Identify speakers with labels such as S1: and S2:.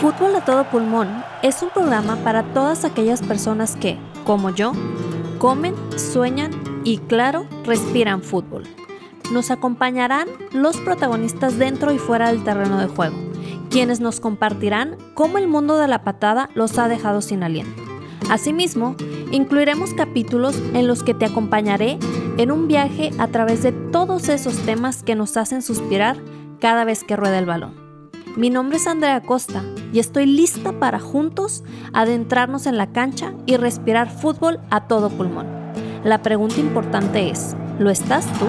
S1: Fútbol a todo pulmón es un programa para todas aquellas personas que, como yo, comen, sueñan y, claro, respiran fútbol. Nos acompañarán los protagonistas dentro y fuera del terreno de juego, quienes nos compartirán cómo el mundo de la patada los ha dejado sin aliento. Asimismo, incluiremos capítulos en los que te acompañaré en un viaje a través de todos esos temas que nos hacen suspirar cada vez que rueda el balón. Mi nombre es Andrea Costa y estoy lista para juntos adentrarnos en la cancha y respirar fútbol a todo pulmón. La pregunta importante es, ¿lo estás tú?